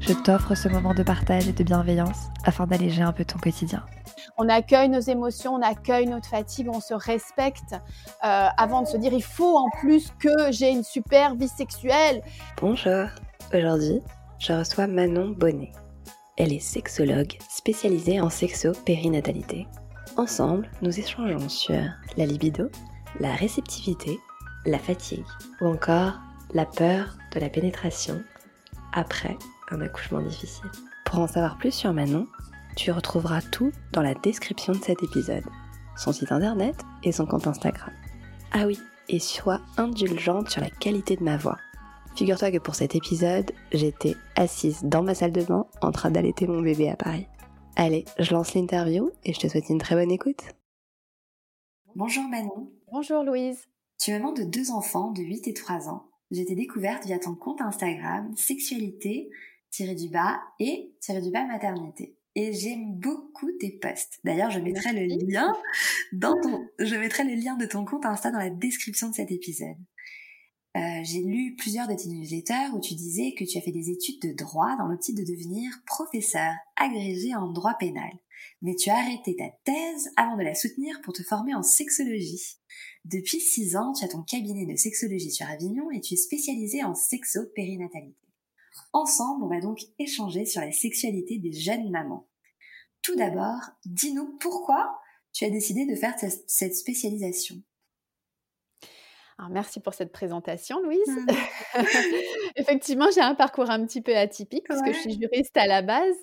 je t'offre ce moment de partage et de bienveillance afin d'alléger un peu ton quotidien. On accueille nos émotions, on accueille notre fatigue, on se respecte euh, avant de se dire il faut en plus que j'ai une super vie sexuelle. Bonjour, aujourd'hui je reçois Manon Bonnet. Elle est sexologue spécialisée en sexo-périnatalité. Ensemble, nous échangeons sur la libido, la réceptivité, la fatigue ou encore la peur de la pénétration après un accouchement difficile. Pour en savoir plus sur Manon, tu retrouveras tout dans la description de cet épisode, son site internet et son compte Instagram. Ah oui, et sois indulgente sur la qualité de ma voix. Figure-toi que pour cet épisode, j'étais assise dans ma salle de bain en train d'allaiter mon bébé à Paris. Allez, je lance l'interview et je te souhaite une très bonne écoute. Bonjour Manon. Bonjour Louise. Tu es maman de deux enfants de 8 et 3 ans. J'ai été découverte via ton compte Instagram sexualité du bas et du bas maternité. Et j'aime beaucoup tes posts. D'ailleurs, je mettrai le lien dans ton, je mettrai le lien de ton compte Insta dans la description de cet épisode. Euh, j'ai lu plusieurs de tes newsletters où tu disais que tu as fait des études de droit dans l'optique de devenir professeur agrégé en droit pénal. Mais tu as arrêté ta thèse avant de la soutenir pour te former en sexologie. Depuis six ans, tu as ton cabinet de sexologie sur Avignon et tu es spécialisé en sexo-périnatalité. Ensemble, on va donc échanger sur la sexualité des jeunes mamans. Tout d'abord, dis-nous pourquoi tu as décidé de faire cette spécialisation. Alors, merci pour cette présentation, Louise. Mmh. Effectivement, j'ai un parcours un petit peu atypique parce que je suis juriste à la base,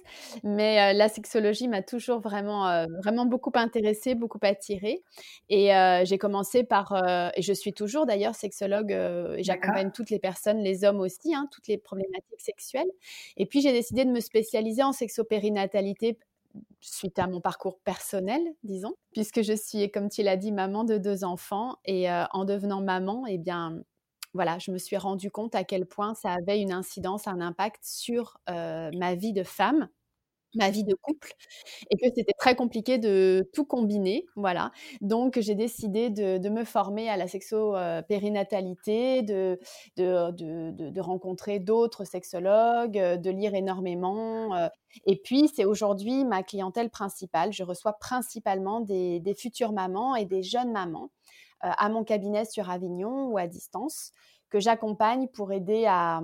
mais la sexologie m'a toujours vraiment, vraiment beaucoup intéressée, beaucoup attirée. Et j'ai commencé par, et je suis toujours d'ailleurs sexologue, et j'accompagne toutes les personnes, les hommes aussi, hein, toutes les problématiques sexuelles. Et puis j'ai décidé de me spécialiser en sexopérinatalité suite à mon parcours personnel, disons, puisque je suis, comme tu l'as dit, maman de deux enfants. Et euh, en devenant maman, eh bien, voilà, je me suis rendu compte à quel point ça avait une incidence, un impact sur euh, ma vie de femme ma vie de couple et que c'était très compliqué de tout combiner, voilà. Donc j'ai décidé de, me former à la sexo-périnatalité, de, de, de, rencontrer d'autres sexologues, de lire énormément. Euh. Et puis c'est aujourd'hui ma clientèle principale. Je reçois principalement des, futures mamans et des jeunes mamans euh, à mon cabinet sur Avignon ou à distance que j'accompagne pour aider à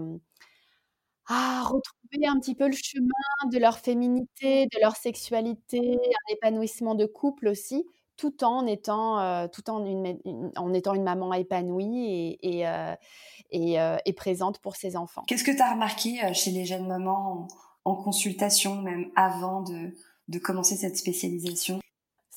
à retrouver un petit peu le chemin de leur féminité, de leur sexualité, un épanouissement de couple aussi, tout en étant, euh, tout en, une, étant une maman épanouie et, et, euh, euh, et, présente pour ses enfants. Qu'est-ce que tu as remarqué chez les jeunes mamans en, en consultation, même avant de, de commencer cette spécialisation?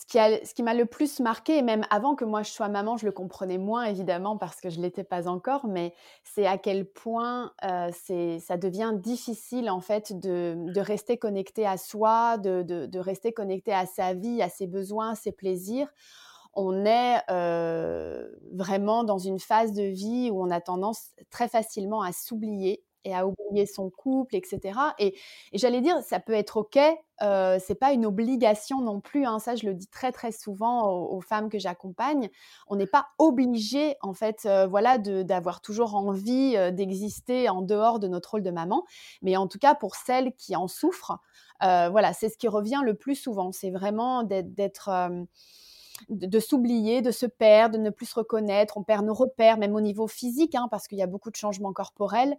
Ce qui, m'a le plus marqué, et même avant que moi je sois maman, je le comprenais moins évidemment parce que je ne l'étais pas encore, mais c'est à quel point euh, ça devient difficile en fait de, rester connecté à soi, de, rester connecté à sa vie, à ses besoins, à ses plaisirs. On est euh, vraiment dans une phase de vie où on a tendance très facilement à s'oublier et à oublier son couple, etc. Et, j'allais dire, ça peut être ok, euh, c'est pas une obligation non plus. Hein, ça, je le dis très très souvent aux, femmes que j'accompagne. On n'est pas obligé, en fait, euh, voilà, d'avoir toujours envie euh, d'exister en dehors de notre rôle de maman. Mais en tout cas, pour celles qui en souffrent, euh, voilà, c'est ce qui revient le plus souvent. C'est vraiment d'être de, s'oublier, de se perdre, de ne plus se reconnaître. On perd nos repères, même au niveau physique, hein, parce qu'il y a beaucoup de changements corporels.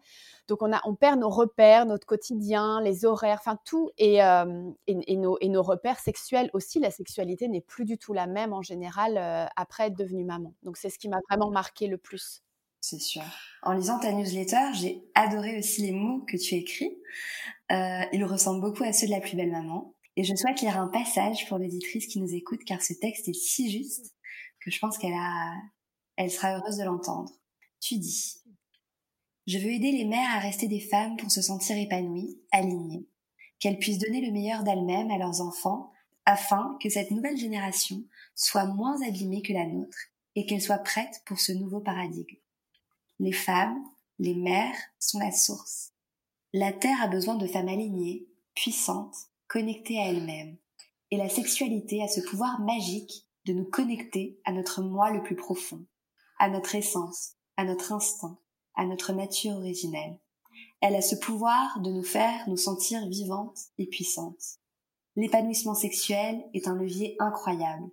Donc on, a, on perd nos repères, notre quotidien, les horaires, enfin tout, et, euh, et, nos, et, nos, repères sexuels aussi. La sexualité n'est plus du tout la même en général euh, après être devenue maman. Donc c'est ce qui m'a vraiment marqué le plus. C'est sûr. En lisant ta newsletter, j'ai adoré aussi les mots que tu écris. Euh, ils ressemblent beaucoup à ceux de la plus belle maman. Et je souhaite lire un passage pour l'auditrice qui nous écoute, car ce texte est si juste que je pense qu'elle a, elle sera heureuse de l'entendre. Tu dis, je veux aider les mères à rester des femmes pour se sentir épanouies, alignées. qu'elles puissent donner le meilleur d'elles-mêmes à leurs enfants afin que cette nouvelle génération soit moins abîmée que la nôtre et qu'elle soit prête pour ce nouveau paradigme. Les femmes, les mères sont la source. La Terre a besoin de femmes alignées, puissantes, connectées à elles-mêmes. Et la sexualité a ce pouvoir magique de nous connecter à notre moi le plus profond, à notre essence, à notre instinct, à notre nature originelle. Elle a ce pouvoir de nous faire nous sentir vivantes et puissantes. L'épanouissement sexuel est un levier incroyable.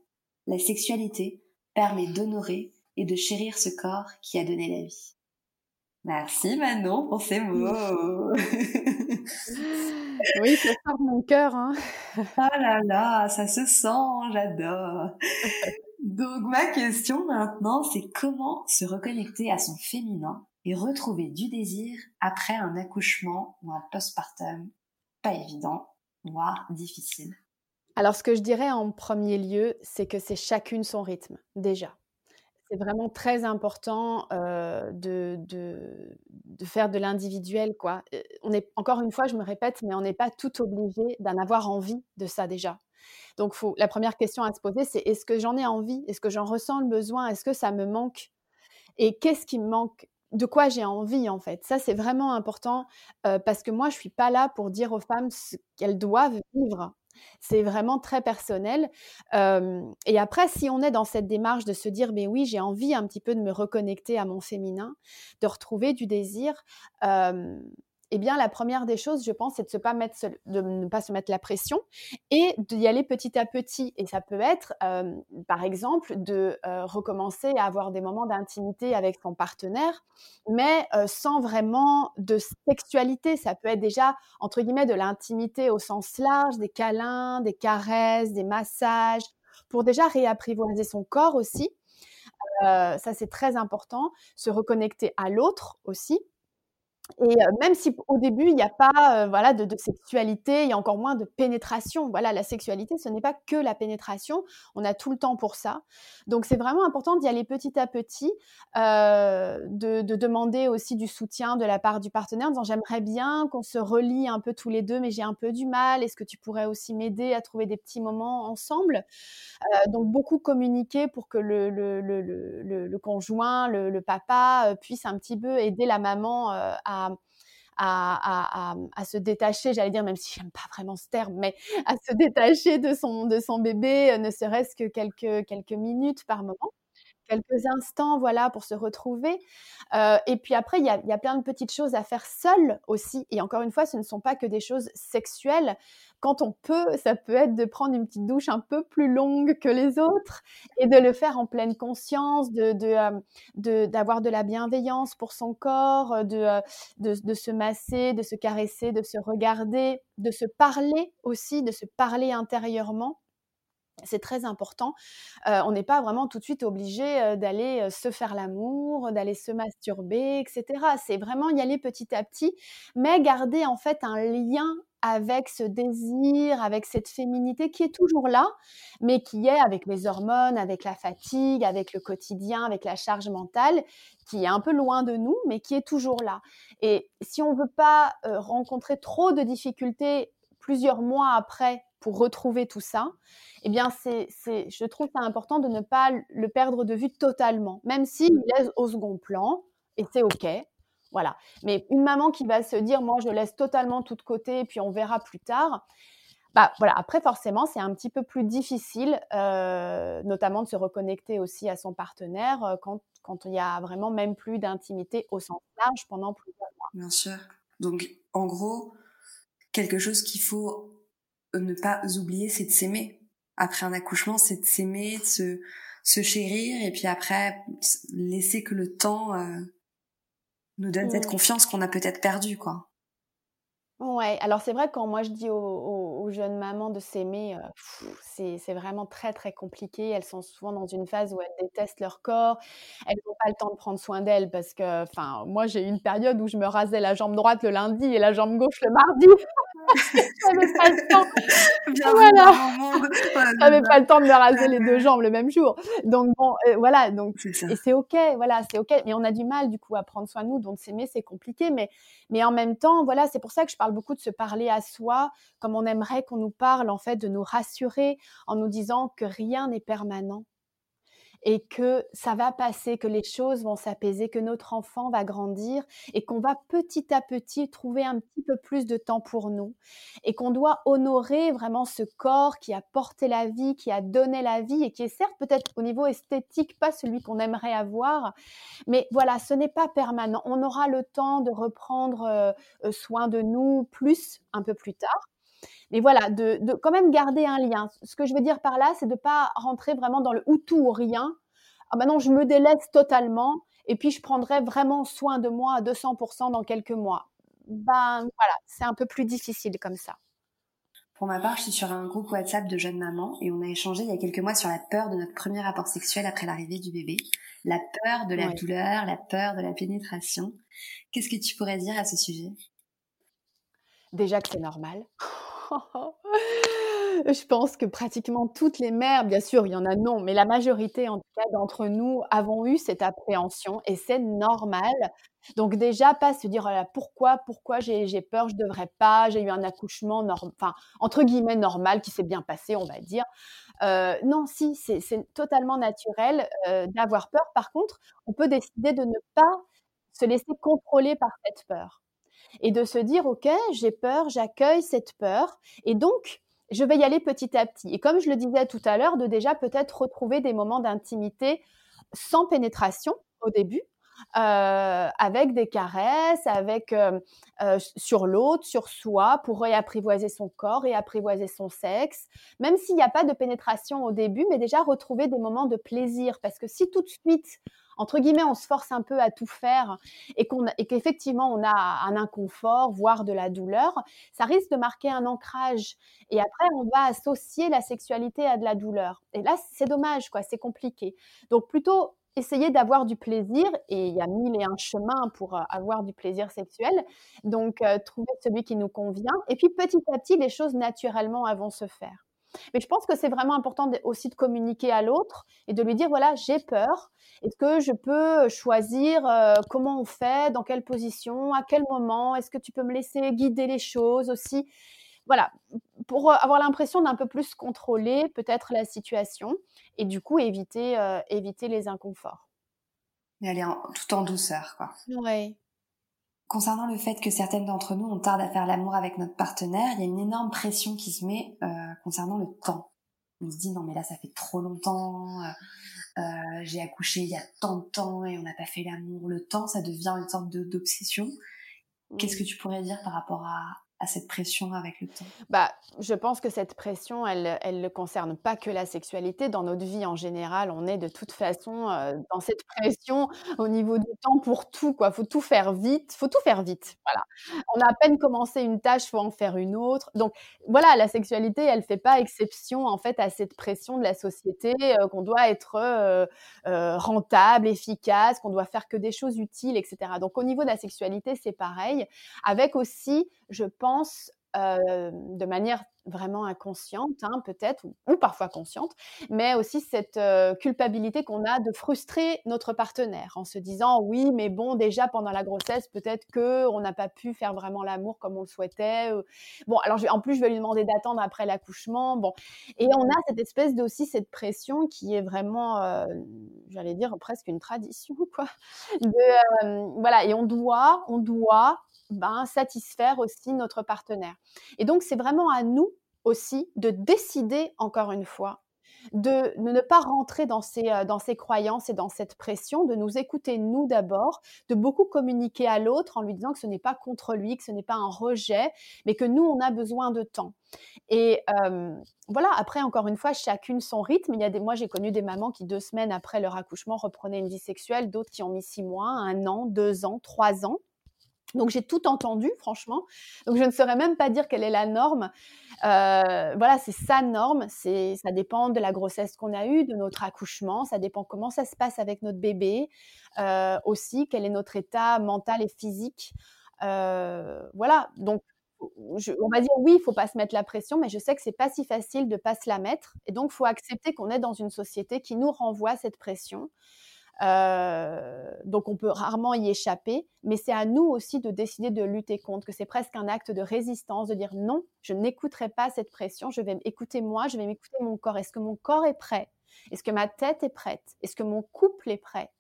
La sexualité permet d'honorer et de chérir ce corps qui a donné la vie. Merci Manon pour ces mots. oui, ça sort de mon cœur. Hein. ah là là, ça se sent, j'adore. Donc ma question maintenant, c'est comment se reconnecter à son féminin et retrouver du désir après un accouchement ou un postpartum pas évident, voire difficile? Alors ce que je dirais en premier lieu, c'est que c'est chacune son rythme déjà c'est vraiment très important de, de, faire de l'individuel. quoi. On est, encore une fois, je me répète, mais on n'est pas tout obligé d'en avoir envie de ça déjà. Donc, la première question à se poser, c'est est-ce que j'en ai envie? Est-ce que j'en ressens le besoin? Est-ce que ça me manque? Et qu'est-ce qui me manque? De quoi j'ai envie en fait? Ça, c'est vraiment important parce que moi, je suis pas là pour dire aux femmes ce qu'elles doivent vivre. C'est vraiment très personnel. et après, si on est dans cette démarche de se dire, mais oui, j'ai envie un petit peu de me reconnecter à mon féminin, de retrouver du désir, eh bien, la première des choses, je pense, c'est de, ne pas se mettre la pression et d'y aller petit à petit. Et ça peut être, euh, par exemple, de euh, recommencer à avoir des moments d'intimité avec son partenaire, mais euh, sans vraiment de sexualité. Ça peut être déjà, entre guillemets, de l'intimité au sens large, des câlins, des caresses, des massages, pour déjà réapprivoiser son corps aussi. ça, c'est très important. Se reconnecter à l'autre aussi et même si au début, il n'y a pas voilà, de, sexualité, il y a encore moins de pénétration. Voilà, la sexualité, ce n'est pas que la pénétration. On a tout le temps pour ça. Donc, c'est vraiment important d'y aller petit à petit, de, demander aussi du soutien de la part du partenaire, en disant j'aimerais bien qu'on se relie un peu tous les deux, mais j'ai un peu du mal. Est-ce que tu pourrais aussi m'aider à trouver des petits moments ensemble? Donc, beaucoup communiquer pour que le, conjoint, le, papa puisse un petit peu aider la maman à à, se détacher, j'allais dire, même si j'aime pas vraiment ce terme, mais à se détacher de son, de son bébé, euh, ne serait-ce que quelques, quelques minutes par moment quelques instants, voilà, pour se retrouver. Euh, et puis après, il y a, y a, plein de petites choses à faire seul aussi. Et encore une fois, ce ne sont pas que des choses sexuelles. Quand on peut, ça peut être de prendre une petite douche un peu plus longue que les autres et de le faire en pleine conscience, de, de, d'avoir de, la bienveillance pour son corps, de, de, de se masser, de se caresser, de se regarder, de se parler aussi, de se parler intérieurement c'est très important. on n'est pas vraiment tout de suite obligé d'aller se faire l'amour, d'aller se masturber, etc. C'est vraiment y aller petit à petit, mais garder en fait un lien avec ce désir, avec cette féminité qui est toujours là, mais qui est avec les hormones, avec la fatigue, avec le quotidien, avec la charge mentale, qui est un peu loin de nous, mais qui est toujours là. Et si on ne veut pas rencontrer trop de difficultés plusieurs mois après pour retrouver tout ça, eh bien, c'est, je trouve ça important de ne pas le perdre de vue totalement, même s'il laisse au second plan, et c'est OK. Voilà. Mais une maman qui va se dire, moi, je laisse totalement tout de côté, et puis on verra plus tard. Bah voilà. Après, forcément, c'est un petit peu plus difficile, euh, notamment de se reconnecter aussi à son partenaire euh, quand, quand il y a vraiment même plus d'intimité au sens large pendant plusieurs mois. Bien sûr. Donc, en gros, quelque chose qu'il faut ne pas oublier, c'est de s'aimer. Après un accouchement, c'est de s'aimer, de se, se chérir, et puis après, laisser que le temps euh, nous donne cette confiance qu'on a peut-être perdue, quoi. Ouais, alors c'est vrai que quand moi je dis aux, jeunes mamans de s'aimer, euh, c'est vraiment très très compliqué. Elles sont souvent dans une phase où elles détestent leur corps, elles n'ont pas le temps de prendre soin d'elles parce que, enfin, moi j'ai eu une période où je me rasais la jambe droite le lundi et la jambe gauche le mardi. J'avais pas le temps. voilà. j'avais pas le temps de me raser les deux jambes le même jour. Donc bon, euh, voilà. Donc et c'est ok, voilà, c'est ok. Mais on a du mal du coup à prendre soin de nous, donc s'aimer c'est compliqué. Mais mais en même temps, voilà, c'est pour ça que je parle beaucoup de se parler à soi, comme on aimerait qu'on nous parle en fait, de nous rassurer en nous disant que rien n'est permanent et que ça va passer, que les choses vont s'apaiser, que notre enfant va grandir et qu'on va petit à petit trouver un petit peu plus de temps pour nous et qu'on doit honorer vraiment ce corps qui a porté la vie, qui a donné la vie et qui est certes peut-être au niveau esthétique pas celui qu'on aimerait avoir, mais voilà, ce n'est pas permanent. On aura le temps de reprendre euh, euh, soin de nous plus un peu plus tard. Mais voilà, de, quand même garder un lien. Ce que je veux dire par là, c'est de ne pas rentrer vraiment dans le ou tout ou rien. Ah non, je me délaisse totalement et puis je prendrai vraiment soin de moi à 200% dans quelques mois. Ben voilà, c'est un peu plus difficile comme ça. Pour ma part, je suis sur un groupe WhatsApp de jeunes mamans et on a échangé il y a quelques mois sur la peur de notre premier rapport sexuel après l'arrivée du bébé, la peur de la douleur, la peur de la pénétration. Qu'est-ce que tu pourrais dire à ce sujet? Déjà que c'est normal. Je pense que pratiquement toutes les mères, bien sûr, il y en a non, mais la majorité, en tout cas, d'entre nous avons eu cette appréhension et c'est normal. Donc déjà, pas se dire «Oh pourquoi, pourquoi j'ai peur, je devrais pas, j'ai eu un accouchement, enfin entre guillemets normal qui s'est bien passé, on va dire. Euh, non, si, c'est totalement naturel euh, d'avoir peur. Par contre, on peut décider de ne pas se laisser contrôler par cette peur et de se dire ok, j'ai peur, j'accueille cette peur et donc je vais y aller petit à petit. Et comme je le disais tout à l'heure, de déjà peut-être retrouver des moments d'intimité sans pénétration au début, euh, avec des caresses, avec euh, euh, sur l'autre, sur soi, pour réapprivoiser son corps, réapprivoiser son sexe, même s'il n'y a pas de pénétration au début, mais déjà retrouver des moments de plaisir, parce que si tout de suite entre guillemets, on se force un peu à tout faire et et qu'effectivement on a un inconfort, voire de la douleur, ça risque de marquer un ancrage. Et après, on va associer la sexualité à de la douleur. Et là, c'est dommage, quoi, c'est compliqué. Donc plutôt essayer d'avoir du plaisir, et il y a mille et un chemins pour euh, avoir du plaisir sexuel, donc euh, trouver celui qui nous convient, et puis petit à petit, les choses naturellement vont se faire. Mais je pense que c'est vraiment important aussi de communiquer à l'autre et de lui dire voilà, j'ai peur. Est-ce que je peux choisir euh, comment on fait, dans quelle position, à quel moment? Est-ce que tu peux me laisser guider les choses aussi? Voilà, pour euh, avoir l'impression d'un peu plus contrôler peut-être la situation et du coup éviter, euh, éviter les inconforts. Mais aller tout en douceur, quoi. Oui. Concernant le fait que certaines d'entre nous, on tarde à faire l'amour avec notre partenaire, il y a une énorme pression qui se met euh, concernant le temps. On se dit non mais là ça fait trop longtemps, euh, j'ai accouché il y a tant de temps et on n'a pas fait l'amour. Le temps, ça devient une sorte d'obsession. Qu'est-ce que tu pourrais dire par rapport à, cette pression avec le temps? Bah, Je pense que cette pression, elle, elle ne concerne pas que la sexualité. Dans notre vie en général, on est de toute façon euh, dans cette pression au niveau du temps pour tout. Il faut tout faire vite. faut tout faire vite. Voilà. On a à peine commencé une tâche, il faut en faire une autre. Donc voilà, la sexualité, elle ne fait pas exception en fait à cette pression de la société euh, qu'on doit être euh, rentable, efficace, qu'on doit faire que des choses utiles, etc. Donc au niveau de la sexualité, c'est pareil. Avec aussi, je pense, de manière vraiment inconsciente, hein, peut-être, ou, parfois consciente, mais aussi cette culpabilité qu'on a de frustrer notre partenaire en se disant oui, mais bon, déjà pendant la grossesse, peut-être que on n'a pas pu faire vraiment l'amour comme on le souhaitait. Bon, alors en plus, je vais lui demander d'attendre après l'accouchement. Bon, et on a cette espèce de aussi cette pression qui est vraiment, j'allais dire presque une tradition, quoi. voilà, et on doit, on doit ben, satisfaire aussi notre partenaire. Et donc, c'est vraiment à nous aussi de décider, encore une fois, de, ne pas rentrer dans ces, euh, dans ces croyances et dans cette pression, de nous écouter nous d'abord, de beaucoup communiquer à l'autre en lui disant que ce n'est pas contre lui, que ce n'est pas un rejet, mais que nous, on a besoin de temps. Et voilà, après, encore une fois, chacune son rythme. Il y a des, moi, j'ai connu des mamans qui, deux semaines après leur accouchement, reprenaient une vie sexuelle, d'autres qui ont mis six mois, un an, deux ans, trois ans. Donc j'ai tout entendu, franchement. Donc je ne saurais même pas dire quelle est la norme. Euh, voilà, c'est sa norme. C'est, ça dépend de la grossesse qu'on a eue, de notre accouchement. Ça dépend comment ça se passe avec notre bébé. Euh, aussi, quel est notre état mental et physique. Euh, voilà. Donc on va dire oui, il faut pas se mettre la pression, mais je sais que c'est pas si facile de pas se la mettre. Et donc, faut accepter qu'on est dans une société qui nous renvoie cette pression. Euh, donc on peut rarement y échapper, mais c'est à nous aussi de décider de lutter contre, que c'est presque un acte de résistance, de dire non, je n'écouterai pas cette pression, je vais écouter moi, je vais m'écouter mon corps. Est-ce que mon corps est prêt? Est-ce que ma tête est prête? Est-ce que mon couple est prêt?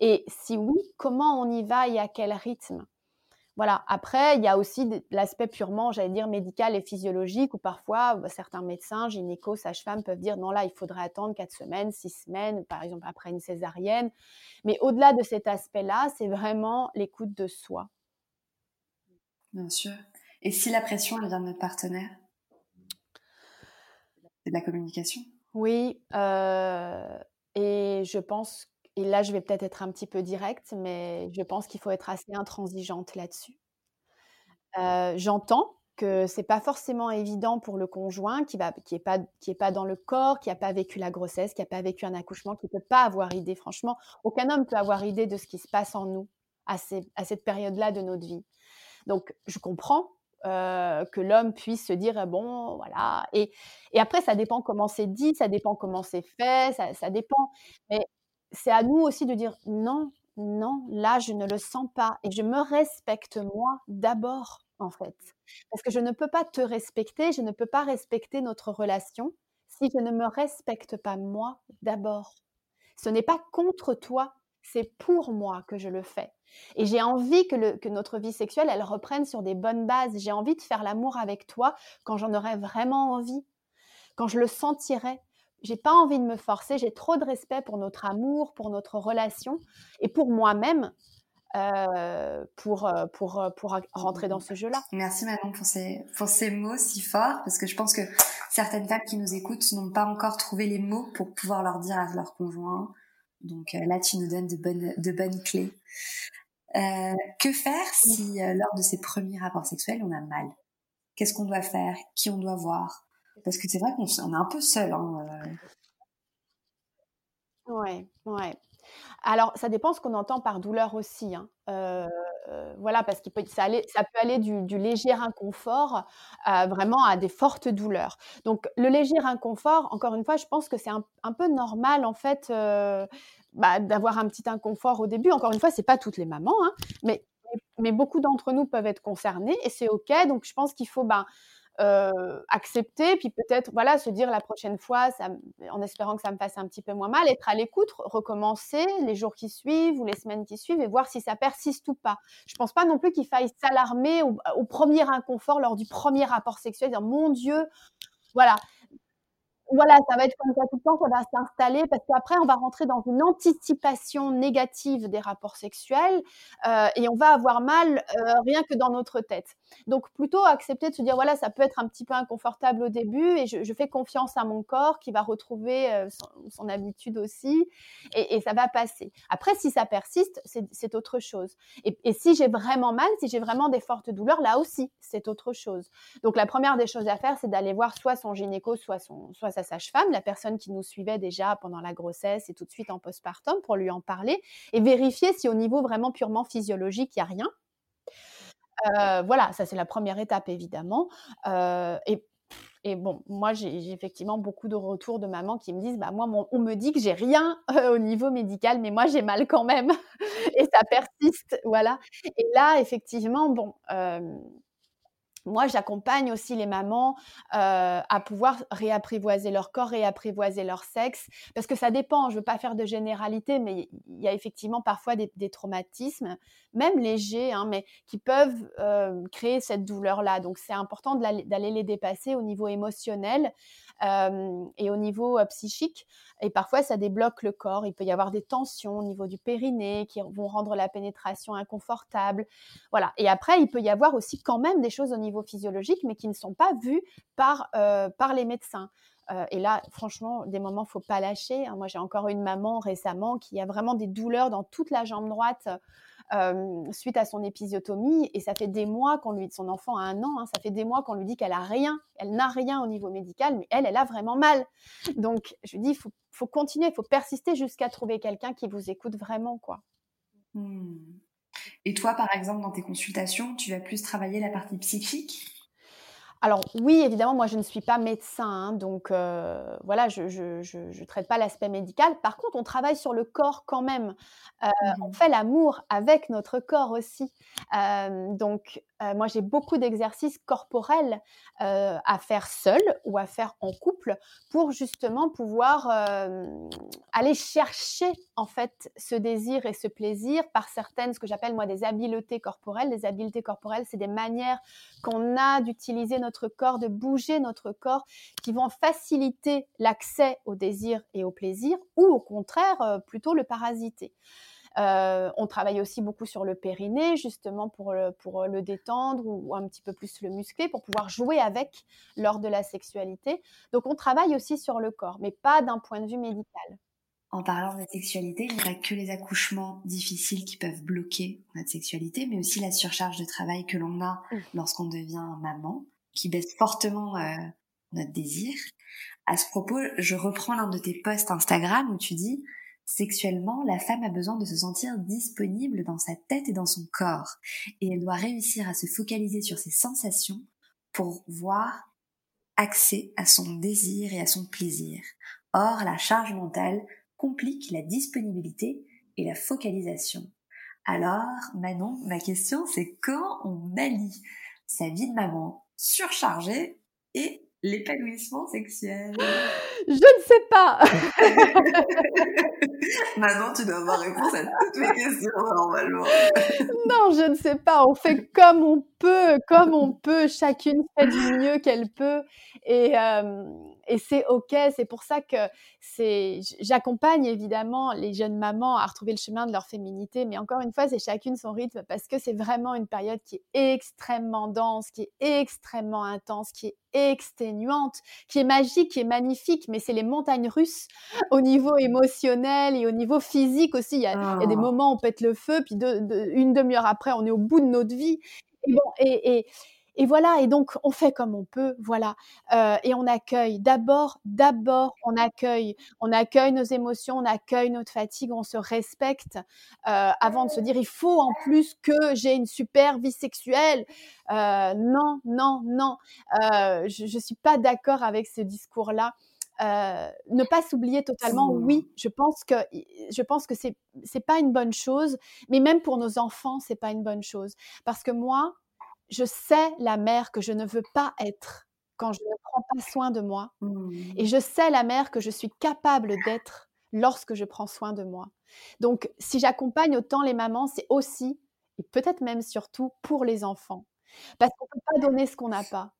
Et si oui, comment on y va et à quel rythme? Voilà. Après, il y a aussi l'aspect purement, j'allais dire, médical et physiologique, où parfois bah, certains médecins, gynécos, sages-femmes peuvent dire non, là, il faudrait attendre quatre semaines, six semaines, par exemple après une césarienne. Mais au-delà de cet aspect-là, c'est vraiment l'écoute de soi. Bien sûr. Et si la pression elle vient de notre partenaire? C'est de la communication? Oui. Euh, et je pense et là, je vais peut-être être un petit peu directe, mais je pense qu'il faut être assez intransigeante là-dessus. Euh, j'entends que c'est pas forcément évident pour le conjoint qui va qui est pas qui est pas dans le corps, qui a pas vécu la grossesse, qui a pas vécu un accouchement, qui peut pas avoir idée. Franchement, aucun homme peut avoir idée de ce qui se passe en nous à, à cette période-là de notre vie. Donc, je comprends euh, que l'homme puisse se dire bon voilà et, et après ça dépend comment c'est dit ça dépend comment c'est fait ça, ça dépend mais c'est à nous aussi de dire non, non, là, je ne le sens pas et je me respecte moi d'abord, en fait. Parce que je ne peux pas te respecter, je ne peux pas respecter notre relation si je ne me respecte pas moi d'abord. Ce n'est pas contre toi, c'est pour moi que je le fais. Et j'ai envie que, que, notre vie sexuelle, elle reprenne sur des bonnes bases. J'ai envie de faire l'amour avec toi quand j'en aurai vraiment envie, quand je le sentirai j'ai pas envie de me forcer, j'ai trop de respect pour notre amour, pour notre relation et pour moi-même euh, pour, euh, pour, euh, pour rentrer dans ce jeu-là. Merci Manon pour ces, pour ces mots si forts parce que je pense que certaines femmes qui nous écoutent n'ont pas encore trouvé les mots pour pouvoir leur dire à leur conjoint. Donc là, tu nous donnes de bonnes, de bonnes clés. que faire si lors de ces premiers rapports sexuels, on a mal? Qu'est-ce qu'on doit faire? Qui on doit voir? Parce que c'est vrai qu'on est un peu seul. Hein, euh. Ouais, ouais. Alors, ça dépend ce qu'on entend par douleur aussi. Hein. Euh, euh, voilà, parce que ça, ça, peut aller du, léger inconfort vraiment à des fortes douleurs. Donc, le léger inconfort, encore une fois, je pense que c'est un, peu normal en fait bah, d'avoir un petit inconfort au début. Encore une fois, c'est pas toutes les mamans, hein, mais, beaucoup d'entre nous peuvent être concernés et c'est ok. Donc, je pense qu'il faut bah, euh, accepter, puis peut-être voilà se dire la prochaine fois, en espérant que ça me fasse un petit peu moins mal, être à l'écoute, recommencer les jours qui suivent ou les semaines qui suivent et voir si ça persiste ou pas. Je pense pas non plus qu'il faille s'alarmer au, au, premier inconfort lors du premier rapport sexuel, dire mon Dieu, voilà voilà, ça va être comme ça tout le temps, ça va s'installer parce qu'après, on va rentrer dans une anticipation négative des rapports sexuels euh, et on va avoir mal euh, rien que dans notre tête. Donc, plutôt accepter de se dire, voilà, ça peut être un petit peu inconfortable au début et je, fais confiance à mon corps qui va retrouver euh, son, habitude aussi et, ça va passer. Après, si ça persiste, c'est autre chose. Et, si j'ai vraiment mal, si j'ai vraiment des fortes douleurs, là aussi, c'est autre chose. Donc, la première des choses à faire, c'est d'aller voir soit son gynéco, soit, son, soit sa sage-femme, la personne qui nous suivait déjà pendant la grossesse et tout de suite en postpartum pour lui en parler et vérifier si au niveau vraiment purement physiologique, il n'y a rien. Euh, voilà, ça c'est la première étape évidemment. Euh, et, et, bon, moi j'ai effectivement beaucoup de retours de mamans qui me disent, bah moi on me dit que j'ai rien euh, au niveau médical, mais moi j'ai mal quand même et ça persiste, voilà. Et là effectivement, bon moi, j'accompagne aussi les mamans euh, à pouvoir réapprivoiser leur corps, réapprivoiser leur sexe, parce que ça dépend. Je veux pas faire de généralité, mais il y a effectivement parfois des, traumatismes, même légers, hein, mais qui peuvent euh, créer cette douleur-là. Donc, c'est important d'aller les dépasser au niveau émotionnel euh, et au niveau psychique. Et parfois, ça débloque le corps. Il peut y avoir des tensions au niveau du périnée qui vont rendre la pénétration inconfortable. Voilà. Et après, il peut y avoir aussi quand même des choses au niveau physiologique, mais qui ne sont pas vues par, euh, par les médecins. Euh, et là, franchement, des moments, faut pas lâcher. Hein. Moi, j'ai encore une maman récemment qui a vraiment des douleurs dans toute la jambe droite euh, suite à son épisiotomie. Et ça fait des mois qu'on lui, son enfant a un an, hein, ça fait des mois qu'on lui dit qu'elle a rien, elle n'a rien au niveau médical, mais elle, elle a vraiment mal. Donc, je lui dis, il faut, faut, continuer, il faut persister jusqu'à trouver quelqu'un qui vous écoute vraiment, quoi. Hmm. Et toi, par exemple, dans tes consultations, tu vas plus travailler la partie psychique? Alors oui, évidemment, moi je ne suis pas médecin, hein, donc euh, voilà, je ne traite pas l'aspect médical. Par contre, on travaille sur le corps quand même. Euh, on mmh fait l'amour avec notre corps aussi. Euh, donc moi j'ai beaucoup d'exercices corporels à faire seul ou à faire en couple pour justement pouvoir aller chercher en fait ce désir et ce plaisir par certaines, ce que j'appelle moi des habiletés corporelles. Les habiletés corporelles, c'est des manières qu'on a d'utiliser notre corps, de bouger notre corps, qui vont faciliter l'accès au désir et au plaisir, ou au contraire, euh, plutôt le parasiter. Euh, on travaille aussi beaucoup sur le périnée, justement pour le, pour le détendre ou, un petit peu plus le muscler, pour pouvoir jouer avec lors de la sexualité. Donc on travaille aussi sur le corps, mais pas d'un point de vue médical. En parlant de la sexualité, il n'y a que les accouchements difficiles qui peuvent bloquer notre sexualité, mais aussi la surcharge de travail que l'on a mmh. lorsqu'on devient maman qui baisse fortement euh, notre désir. À ce propos, je reprends l'un de tes posts Instagram où tu dis Sexuellement, la femme a besoin de se sentir disponible dans sa tête et dans son corps, et elle doit réussir à se focaliser sur ses sensations pour voir accès à son désir et à son plaisir. Or, la charge mentale complique la disponibilité et la focalisation. Alors, Manon, ma question c'est quand on allie sa vie de maman surchargé et l'épanouissement sexuel? Je ne sais pas. Maintenant, tu dois avoir réponse à toutes mes questions normalement. non, je ne sais pas. On fait comme on peut, comme on peut. Chacune fait du mieux qu'elle peut. Et, euh, et c'est ok. C'est pour ça que c'est, j'accompagne évidemment les jeunes mamans à retrouver le chemin de leur féminité. Mais encore une fois, c'est chacune son rythme parce que c'est vraiment une période qui est extrêmement dense, qui est extrêmement intense, qui est exténuante, qui est magique, qui est magnifique. Mais c'est les montagnes russes au niveau émotionnel et au niveau physique aussi. Il y a, des ah. moments où on pète le feu, puis une demi-heure après, on est au bout de notre vie. Et bon, et, et et voilà, et donc on fait comme on peut, voilà, euh, et on accueille. D'abord, d'abord, on accueille, on accueille nos émotions, on accueille notre fatigue, on se respecte euh, avant de se dire il faut en plus que j'ai une super vie sexuelle. Euh, non, non, non, je, ne suis pas d'accord avec ce discours-là. ne pas s'oublier totalement, oui, je pense que je pense que c'est c'est pas une bonne chose, mais même pour nos enfants, c'est pas une bonne chose parce que moi, je sais la mère que je ne veux pas être quand je ne prends pas soin de moi. Mmh. Et je sais la mère que je suis capable d'être lorsque je prends soin de moi. Donc, si j'accompagne autant les mamans, c'est aussi, et peut-être même surtout, pour les enfants. Parce qu'on ne peut pas donner ce qu'on n'a pas.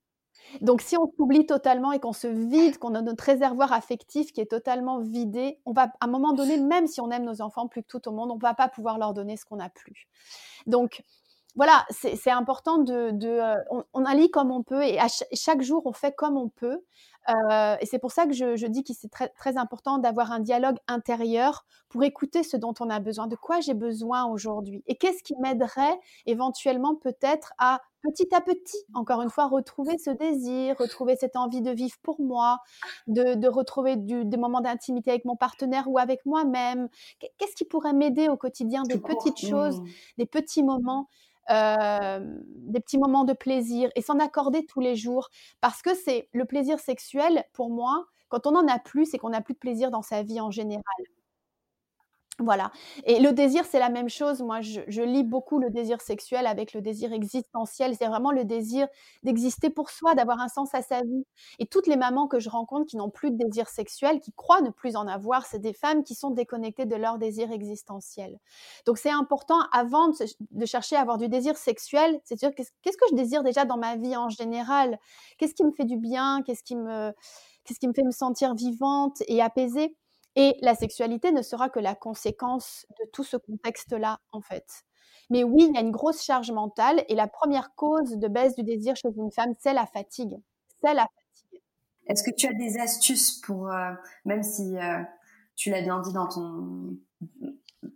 Donc, si on s'oublie totalement et qu'on se vide, qu'on a notre réservoir affectif qui est totalement vidé, on va, à un moment donné, même si on aime nos enfants plus que tout au monde, on ne va pas pouvoir leur donner ce qu'on n'a plus. Donc, voilà, c'est important de, euh, on, allie comme on peut et chaque jour on fait comme on peut. Euh, et c'est pour ça que je, dis que c'est très, très important d'avoir un dialogue intérieur pour écouter ce dont on a besoin, de quoi j'ai besoin aujourd'hui et qu'est-ce qui m'aiderait éventuellement peut-être à petit à petit, encore une fois, retrouver ce désir, retrouver cette envie de vivre pour moi, de, retrouver des moments d'intimité avec mon partenaire ou avec moi-même. Qu'est-ce qui pourrait m'aider au quotidien, des petites choses, mmh. des petits moments des petits moments de plaisir et s'en accorder tous les jours. Parce que c'est le plaisir sexuel, pour moi, quand on en a plus, c'est qu'on n'a plus de plaisir dans sa vie en général. Voilà. Et le désir, c'est la même chose. Moi, je, lis beaucoup le désir sexuel avec le désir existentiel. C'est vraiment le désir d'exister pour soi, d'avoir un sens à sa vie. Et toutes les mamans que je rencontre qui n'ont plus de désir sexuel, qui croient ne plus en avoir, c'est des femmes qui sont déconnectées de leur désir existentiel. Donc, c'est important, avant de, chercher à avoir du désir sexuel, c'est dire qu'est-ce que je désire déjà dans ma vie en général? Qu'est-ce qui me fait du bien? Qu'est-ce qui me qu'est-ce qui me fait me sentir vivante et apaisée? Et la sexualité ne sera que la conséquence de tout ce contexte-là, en fait. Mais oui, il y a une grosse charge mentale et la première cause de baisse du désir chez une femme, c'est la fatigue. C'est la fatigue. Est-ce que tu as des astuces pour, euh, même si euh, tu l'as bien dit dans ton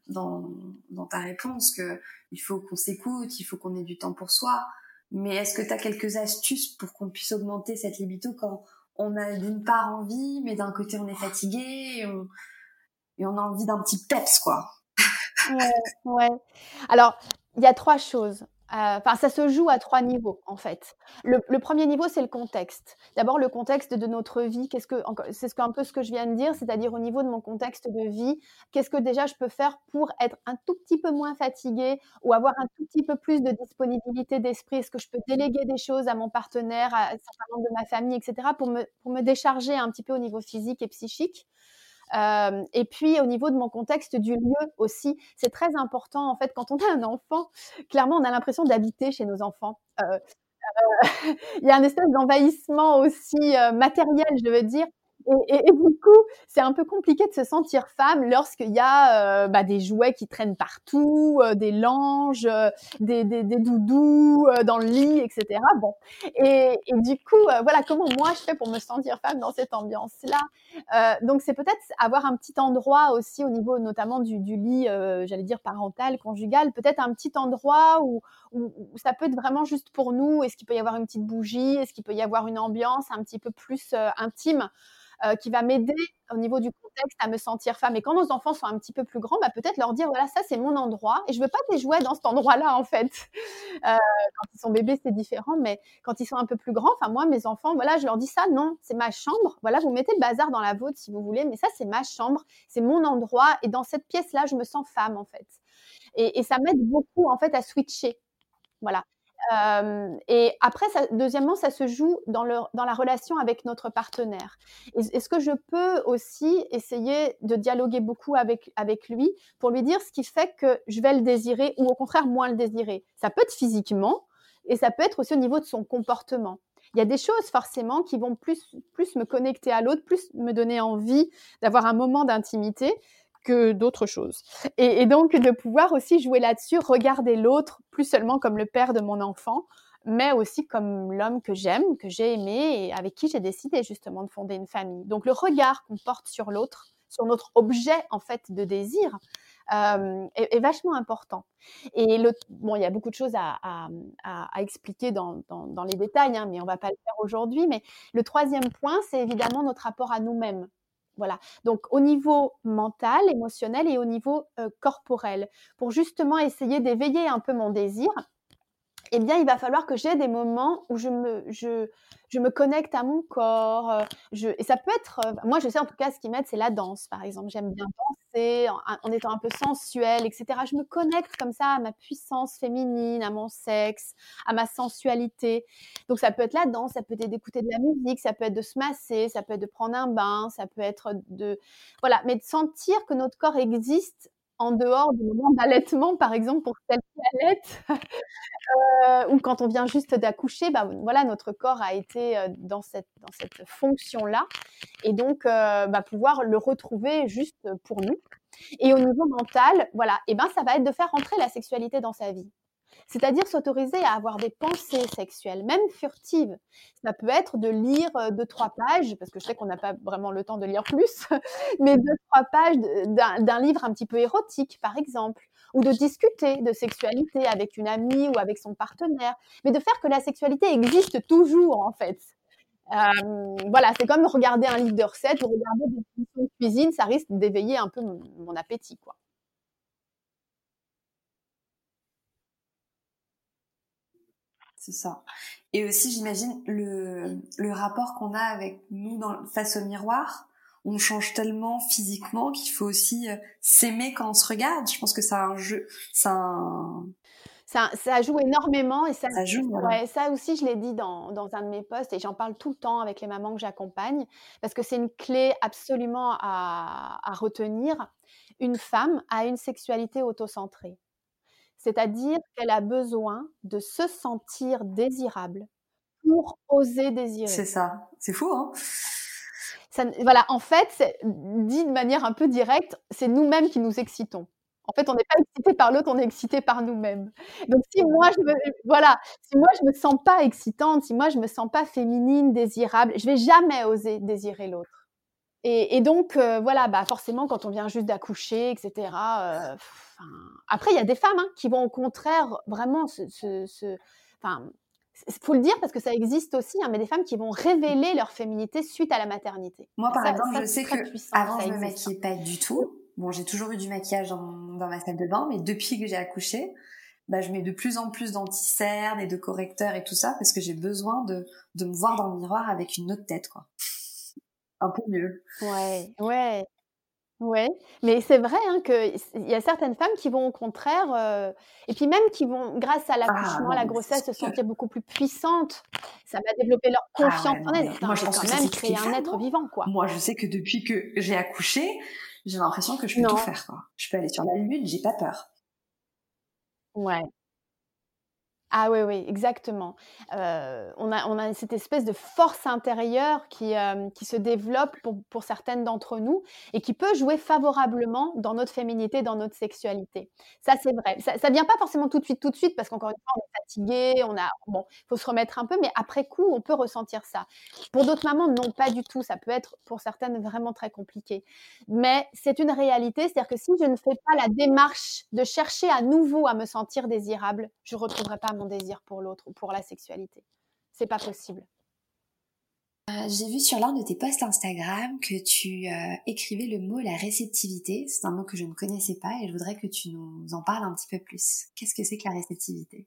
dans, ta réponse que il faut qu'on s'écoute, il faut qu'on ait du temps pour soi, mais est-ce que tu as quelques astuces pour qu'on puisse augmenter cette libido quand on a d'une part envie, mais d'un côté on est fatigué et on, a envie d'un petit peps, quoi. ouais, ouais. Alors, Il y a trois choses. Euh, enfin, ça se joue à trois niveaux en fait. Le, premier niveau, c'est le contexte. D'abord, le contexte de notre vie. Qu'est-ce que c'est ce un peu ce que je viens de dire, c'est-à-dire au niveau de mon contexte de vie, qu'est-ce que déjà je peux faire pour être un tout petit peu moins fatiguée ou avoir un tout petit peu plus de disponibilité d'esprit? Est-ce que je peux déléguer des choses à mon partenaire, à certains membres de ma famille, etc., pour me pour me décharger un petit peu au niveau physique et psychique? Euh, et puis au niveau de mon contexte du lieu aussi, c'est très important en fait quand on a un enfant. Clairement, on a l'impression d'habiter chez nos enfants. Euh, euh, il y a un espèce d'envahissement aussi matériel, je veux dire, et, du coup, c'est un peu compliqué de se sentir femme lorsqu'il y a euh, bah, des jouets qui traînent partout, euh, des langes, euh, des, des, doudous dans le lit, etc. Bon, et, et du coup, voilà comment moi je fais pour me sentir femme dans cette ambiance-là? donc c'est peut-être avoir un petit endroit aussi au niveau notamment du, du lit, j'allais dire parental, conjugal, peut-être un petit endroit où, ça peut être vraiment juste pour nous. Est-ce qu'il peut y avoir une petite bougie? Est-ce qu'il peut y avoir une ambiance un petit peu plus intime euh, qui va m'aider au niveau du contexte à me sentir femme? Et quand nos enfants sont un petit peu plus grands, bah, peut-être leur dire voilà, ça c'est mon endroit et je veux pas des jouets dans cet endroit-là en fait. Euh, quand ils sont bébés, c'est différent, mais quand ils sont un peu plus grands, enfin moi, mes enfants, voilà, je leur dis ça, non, c'est ma chambre. Voilà, vous mettez le bazar dans la vôtre si vous voulez, mais ça c'est ma chambre, c'est mon endroit et dans cette pièce-là, je me sens femme en fait. Et, et ça m'aide beaucoup en fait à switcher. Voilà et après, deuxièmement, ça se joue dans, la relation avec notre partenaire. Est-ce que je peux aussi essayer de dialoguer beaucoup avec, lui pour lui dire ce qui fait que je vais le désirer ou au contraire moins le désirer? Ça peut être physiquement et ça peut être aussi au niveau de son comportement. Il y a des choses forcément qui vont plus me connecter à l'autre, plus me donner envie d'avoir un moment d'intimité que d'autres choses. Et, donc de pouvoir aussi jouer là-dessus, regarder l'autre plus seulement comme le père de mon enfant, mais aussi comme l'homme que j'aime, que j'ai aimé et avec qui j'ai décidé justement de fonder une famille. Donc le regard qu'on porte sur l'autre, sur notre objet en fait de désir, euh, est, vachement important. Et le, bon, il y a beaucoup de choses à, à, à, expliquer dans, dans, dans, les détails, hein, mais on va pas le faire aujourd'hui. Mais le troisième point, c'est évidemment notre rapport à nous-mêmes. Voilà. Donc au niveau mental, émotionnel et au niveau euh, corporel, pour justement essayer d'éveiller un peu mon désir, eh bien, il va falloir que j'ai des moments où je me, je, je me connecte à mon corps. Euh, et ça peut être, euh, moi, je sais en tout cas, ce qui m'aide, c'est la danse, par exemple. J'aime bien danser en, étant un peu sensuelle, etc. Je me connecte comme ça à ma puissance féminine, à mon sexe, à ma sensualité. Donc, ça peut être la danse, ça peut être d'écouter de la musique, ça peut être de se masser, ça peut être de prendre un bain, ça peut être de, voilà, mais de sentir que notre corps existe en dehors du moment d'allaitement, par exemple, pour celles qui allaitent, euh, ou quand on vient juste d'accoucher, bah, voilà, notre corps a été euh, dans cette, fonction-là, et donc euh, bah, pouvoir le retrouver juste pour nous. Et au niveau mental, voilà, et ben ça va être de faire entrer la sexualité dans sa vie c'est-à-dire s'autoriser à avoir des pensées sexuelles, même furtives. Ça peut être de lire euh, deux, trois pages, parce que je sais qu'on n'a pas vraiment le temps de lire plus, mais deux, trois pages d'un livre un petit peu érotique, par exemple, ou de discuter de sexualité avec une amie ou avec son partenaire, mais de faire que la sexualité existe toujours, en fait. Euh, voilà, c'est comme regarder un livre de recettes ou regarder des émissions de cuisine, ça risque d'éveiller un peu mon, mon appétit, quoi. C'est ça. Et aussi, j'imagine, le, le rapport qu'on a avec nous dans, face au miroir, on change tellement physiquement qu'il faut aussi euh, s'aimer quand on se regarde. Je pense que c'est un jeu, un... Ça, ça, joue énormément et ça, ça joue. Ouais, ça aussi, je l'ai dit dans, dans, un de mes posts et j'en parle tout le temps avec les mamans que j'accompagne parce que c'est une clé absolument à, à retenir. Une femme a une sexualité autocentrée. C'est-à-dire qu'elle a besoin de se sentir désirable pour oser désirer. C'est ça. C'est fou, hein ça, Voilà, en fait, dit de manière un peu directe, c'est nous-mêmes qui nous excitons. En fait, on n'est pas excité par l'autre, on est excité par nous-mêmes. Donc, si moi je me, voilà, si moi je me sens pas excitante, si moi je me sens pas féminine, désirable, je vais jamais oser désirer l'autre. Et, et, donc, euh, voilà, bah forcément, quand on vient juste d'accoucher, etc. Euh, après, il y a des femmes hein, qui vont au contraire vraiment se, se, se enfin, faut le dire parce que ça existe aussi, hein, mais des femmes qui vont révéler leur féminité suite à la maternité. Moi, par exemple, je sais que avant, je me maquillais pas du tout. Bon, j'ai toujours eu du maquillage dans, dans, ma salle de bain, mais depuis que j'ai accouché, bah, je mets de plus en plus d'anti-cernes et de correcteurs et tout ça parce que j'ai besoin de, de me voir dans le miroir avec une autre tête, quoi. Un peu mieux. Ouais, ouais. Ouais, mais c'est vrai hein, qu'il y a certaines femmes qui vont au contraire, euh, et puis même qui vont, grâce à l'accouchement, Ah la grossesse, se sentir beaucoup plus puissantes. Ça va développer leur Ah ouais, confiance en Enfin, moi, je pense quand que même créer un femmes, être vivant, quoi. Moi, je sais que depuis que j'ai accouché, j'ai l'impression que je peux tout Non. faire, quoi. Je peux aller sur la lune, j'ai pas peur. Ouais. Ah oui, oui, exactement. Heu, on a on a cette espèce de force intérieure qui, hem, qui se développe pour pour certaines d'entre nous et qui peut jouer favorablement dans notre féminité, dans notre sexualité. Ça, c'est vrai. Ça ça vient pas forcément tout de suite, tout de suite, parce qu'encore une fois, on est fatigué, on a bon, faut se remettre un peu, mais après coup, on peut ressentir ça. Pour d'autres mamans, non, pas du tout. Ça peut être, pour certaines, vraiment très compliqué. Mais c'est une réalité, c'est-à-dire que si je ne fais pas la démarche de chercher à nouveau à me sentir désirable, je retrouverai pas mon désir pour l'autre ou pour la sexualité. C'est pas possible. Euh, j'ai vu sur l'un de tes posts Instagram que tu euh, écrivais le mot la réceptivité. C'est un mot que je ne connaissais pas et je voudrais que tu nous en parles un petit peu plus. Qu'est-ce que c'est que la réceptivité?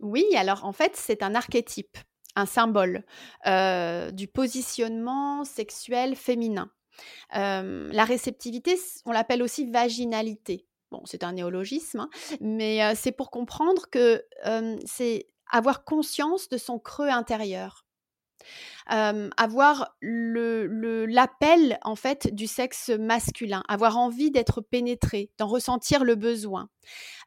Oui, alors en fait, c'est un archétype, un symbole euh, du positionnement sexuel féminin. La réceptivité, on l'appelle aussi vaginalité. Bon, c'est un néologisme, hein, mais c'est pour comprendre que c'est avoir conscience de son creux intérieur. Euh, avoir l'appel en fait du sexe masculin, avoir envie d'être pénétré, d'en ressentir le besoin.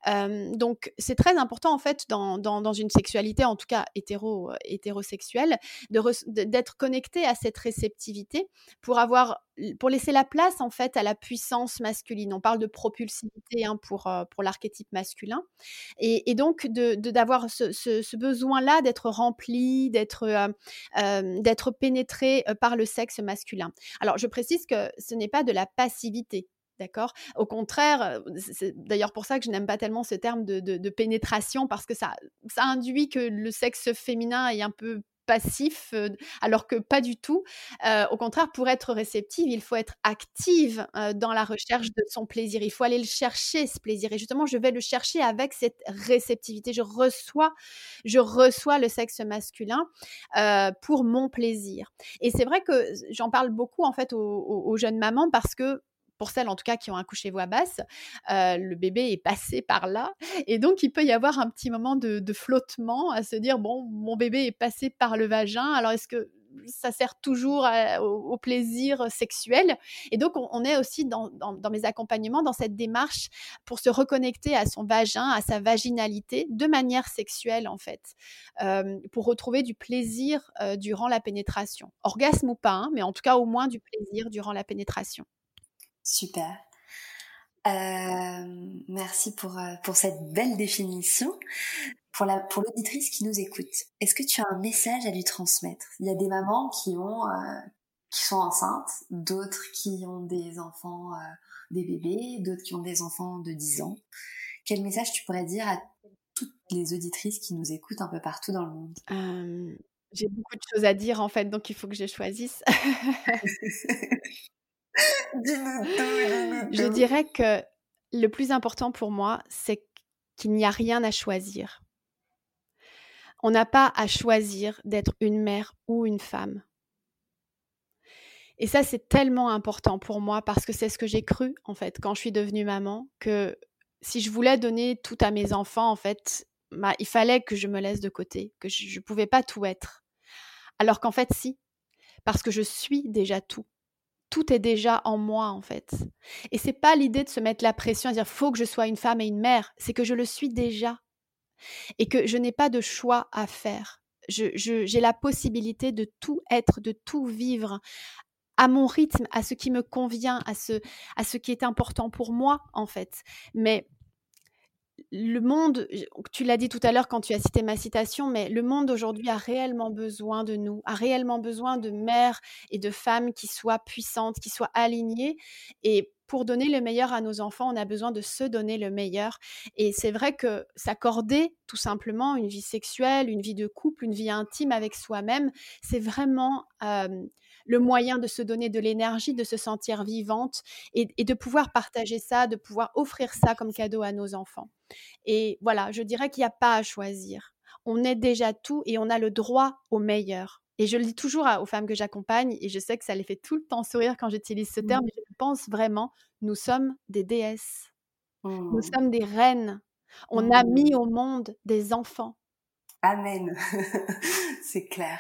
Euh, donc c'est très important en fait dans, dans, une sexualité, en tout cas hétéro, euh, hétérosexuelle, de de- d'être connecté à cette réceptivité pour avoir pour laisser la place en fait à la puissance masculine. On parle de propulsivité hein, pour, pour l'archétype masculin. Et, donc de de- d'avoir ce, besoin-là d'être rempli, d'être d'être pénétré par le sexe masculin. Alors je précise que ce n'est pas de la passivité. D'accord? Au contraire, c'est d'ailleurs pour ça que je n'aime pas tellement ce terme de pénétration, parce que ça, ça induit que le sexe féminin est un peu passif, alors que pas du tout. Au contraire, pour être réceptive, il faut être active dans la recherche de son plaisir. Il faut aller le chercher, ce plaisir. Et justement, je vais le chercher avec cette réceptivité. Je reçois, je reçois le sexe masculin pour mon plaisir. Et c'est vrai que j'en parle beaucoup en fait aux jeunes mamans parce que pour celles en tout cas qui ont accouché voix basse, euh, le bébé est passé par là. Et donc, il peut y avoir un petit moment de, flottement à se dire, bon, mon bébé est passé par le vagin, alors est-ce que ça sert toujours à- au, plaisir sexuel? Et donc, on, est aussi dans, mes accompagnements, dans cette démarche pour se reconnecter à son vagin, à sa vaginalité, de manière sexuelle en fait, euh, pour retrouver du plaisir euh, durant la pénétration. Orgasme ou pas, hein, mais en tout cas au moins du plaisir durant la pénétration. Super. Euh, merci pour, euh, pour cette belle définition. Pour la, pour l'auditrice qui nous écoute, est-ce que tu as un message à lui transmettre? Il y a des mamans qui ont, euh, qui sont enceintes, d'autres qui ont des enfants, euh, des bébés, d'autres qui ont des enfants de 10 ans. Quel message tu pourrais dire à toutes les auditrices qui nous écoutent un peu partout dans le monde? Euh, J'ai beaucoup de choses à dire en fait, donc il faut que je choisisse. Je dirais que le plus important pour moi, c'est qu'il n'y a rien à choisir. On n'a pas à choisir d'être une mère ou une femme. Et ça, c'est tellement important pour moi parce que c'est ce que j'ai cru, en fait, quand je suis devenue maman, que si je voulais donner tout à mes enfants, en fait, il fallait que je me laisse de côté, que je ne pouvais pas tout être. Alors qu'en fait, si, parce que je suis déjà tout. Tout est déjà en moi, en fait. Et c'est pas l'idée de se mettre la pression à dire faut que je sois une femme et une mère, c'est que je le suis déjà et que je n'ai pas de choix à faire. Je, je- j'ai la possibilité de tout être, de tout vivre à mon rythme, à ce qui me convient, à ce, à ce qui est important pour moi, en fait. Mais le monde, tu l'as dit tout à l'heure quand tu as cité ma citation, mais le monde aujourd'hui a réellement besoin de nous, a réellement besoin de mères et de femmes qui soient puissantes, qui soient alignées. Et pour donner le meilleur à nos enfants, on a besoin de se donner le meilleur. Et c'est vrai que s'accorder tout simplement une vie sexuelle, une vie de couple, une vie intime avec soi-même, c'est vraiment le moyen de se donner de l'énergie, de se sentir vivante et, de pouvoir partager ça, de pouvoir offrir ça comme cadeau à nos enfants. Et voilà, je dirais qu'il n'y a pas à choisir. On est déjà tout et on a le droit au meilleur. Et je le dis toujours aux femmes que j'accompagne, et je sais que ça les fait tout le temps sourire quand j'utilise ce terme, mais je pense vraiment, nous sommes des déesses. Nous Mmh. sommes des reines. On a Mmh. mis au monde des enfants. Amen. c'est clair.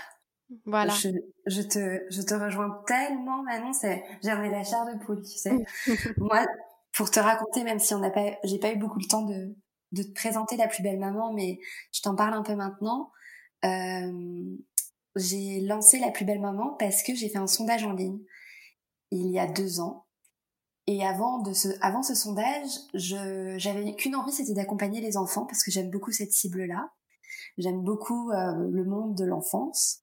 Voilà. Je, je te, je te rejoins tellement, Manon. C'est, j'aimerais la chair de poule, tu sais. Moi, pour te raconter, même si on n'a pas, j'ai pas eu beaucoup le temps de, de te présenter la plus belle maman, mais je t'en parle un peu maintenant. Euh, j'ai lancé la plus belle maman parce que j'ai fait un sondage en ligne il y a deux ans. Et avant de ce, avant ce sondage, je, j'avais qu'une envie, c'était d'accompagner les enfants parce que j'aime beaucoup cette cible-là. J'aime beaucoup euh, le monde de l'enfance.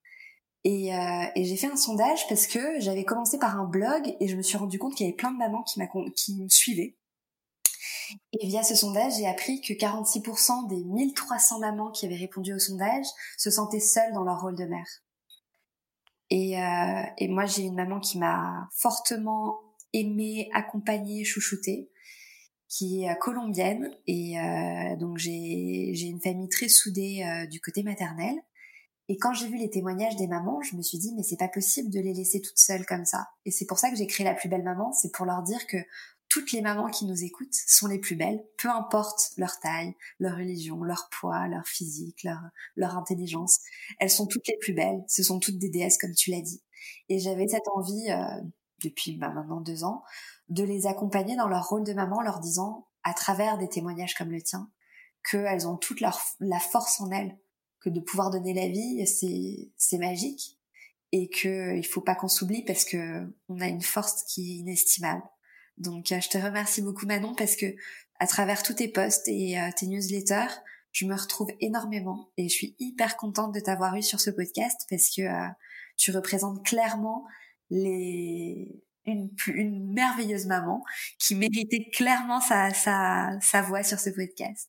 Et, euh, et j'ai fait un sondage parce que j'avais commencé par un blog et je me suis rendu compte qu'il y avait plein de mamans qui, qui me suivaient. Et via ce sondage, j'ai appris que 46% des 1300 mamans qui avaient répondu au sondage se sentaient seules dans leur rôle de mère. Et, euh, et moi, j'ai une maman qui m'a fortement aimée, accompagnée, chouchoutée, qui est colombienne. Et euh, donc, j'ai, j'ai une famille très soudée euh, du côté maternel. Et quand j'ai vu les témoignages des mamans, je me suis dit, mais c'est pas possible de les laisser toutes seules comme ça. Et c'est pour ça que j'ai créé La Plus Belle Maman, c'est pour leur dire que toutes les mamans qui nous écoutent sont les plus belles, peu importe leur taille, leur religion, leur poids, leur physique, leur, leur intelligence. Elles sont toutes les plus belles, ce sont toutes des déesses comme tu l'as dit. Et j'avais cette envie, euh, depuis bah, maintenant deux ans, de les accompagner dans leur rôle de maman, leur disant, à travers des témoignages comme le tien, qu'elles ont toute leur, la force en elles, que de pouvoir donner la vie, c'est, magique. Et que il faut pas qu'on s'oublie parce que on a une force qui est inestimable. Donc, euh, je te remercie beaucoup, Manon, parce que à travers tous tes posts et euh, tes newsletters, je me retrouve énormément et je suis hyper contente de t'avoir eu sur ce podcast parce que euh, tu représentes clairement les une, une merveilleuse maman qui méritait clairement sa, sa, sa voix sur ce podcast.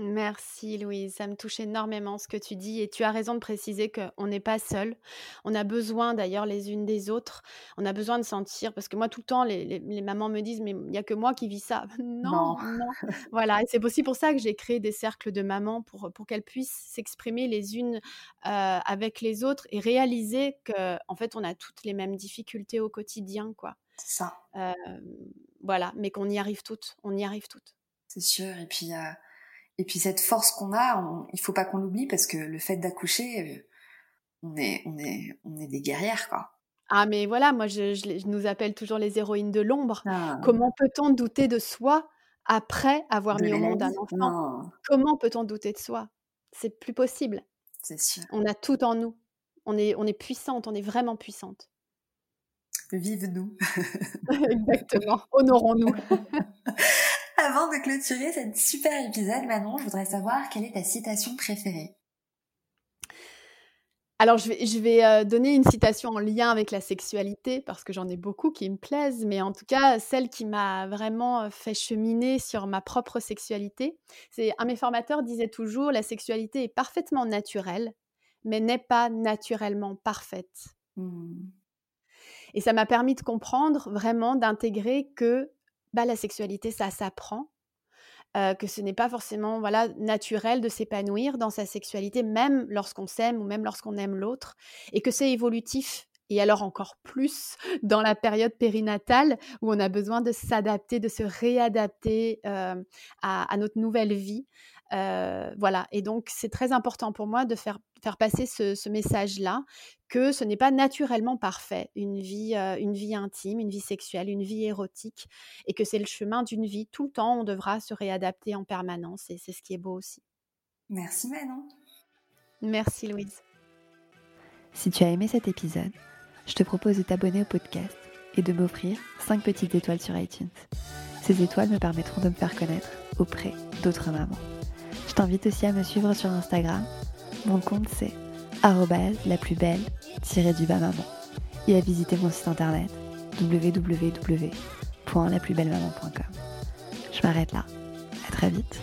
Merci Louise, ça me touche énormément ce que tu dis et tu as raison de préciser qu'on n'est pas seul. On a besoin d'ailleurs les unes des autres. On a besoin de sentir parce que moi tout le temps les, les, les mamans me disent mais il n'y a que moi qui vis ça. Non, non. non. voilà et c'est aussi pour ça que j'ai créé des cercles de mamans pour, pour qu'elles puissent s'exprimer les unes euh, avec les autres et réaliser que en fait on a toutes les mêmes difficultés au quotidien quoi. C'est ça. Euh, voilà, mais qu'on y arrive toutes, on y arrive toutes. C'est sûr et puis euh... Et puis cette force qu'on a, on, il faut pas qu'on l'oublie parce que le fait d'accoucher, on est, on est, on est des guerrières quoi. Ah mais voilà, moi je, je, je nous appelle toujours les héroïnes de l'ombre. Ah. Comment peut-on douter de soi après avoir de mis au monde un enfant? Non. Comment peut-on douter de soi? C'est plus possible. C'est sûr. On a tout en nous. On est, on est puissante, on est vraiment puissante. Vive nous. Exactement. Honorons-nous. Avant de clôturer cet super épisode, Manon, je voudrais savoir quelle est ta citation préférée. Alors, je vais, je vais euh, donner une citation en lien avec la sexualité, parce que j'en ai beaucoup qui me plaisent, mais en tout cas, celle qui m'a vraiment euh, fait cheminer sur ma propre sexualité. C'est un de mes formateurs disait toujours, la sexualité est parfaitement naturelle, mais n'est pas naturellement parfaite. Mmh. Et ça m'a permis de comprendre vraiment, d'intégrer que bah, la sexualité, ça s'apprend, que ce n'est pas forcément voilà, naturel de s'épanouir dans sa sexualité, même lorsqu'on s'aime ou même lorsqu'on aime l'autre, et que c'est évolutif. Et alors encore plus dans la période périnatale où on a besoin de s'adapter, de se réadapter à, notre nouvelle vie. Voilà, et donc c'est très important pour moi de faire, faire passer ce, ce message-là, que ce n'est pas naturellement parfait, une vie, euh, une vie intime, une vie sexuelle, une vie érotique, et que c'est le chemin d'une vie. Tout le temps, on devra se réadapter en permanence, et c'est ce qui est beau aussi. Merci Manon. Merci Louise. Si tu as aimé cet épisode, je te propose de t'abonner au podcast et de m'offrir 5 petites étoiles sur iTunes. Ces étoiles me permettront de me faire connaître auprès d'autres mamans. Je t'invite aussi à me suivre sur Instagram. Mon compte c'est la plus belle du bas maman et à visiter mon site internet www.laplusbellemaman.com. Je m'arrête là. À très vite.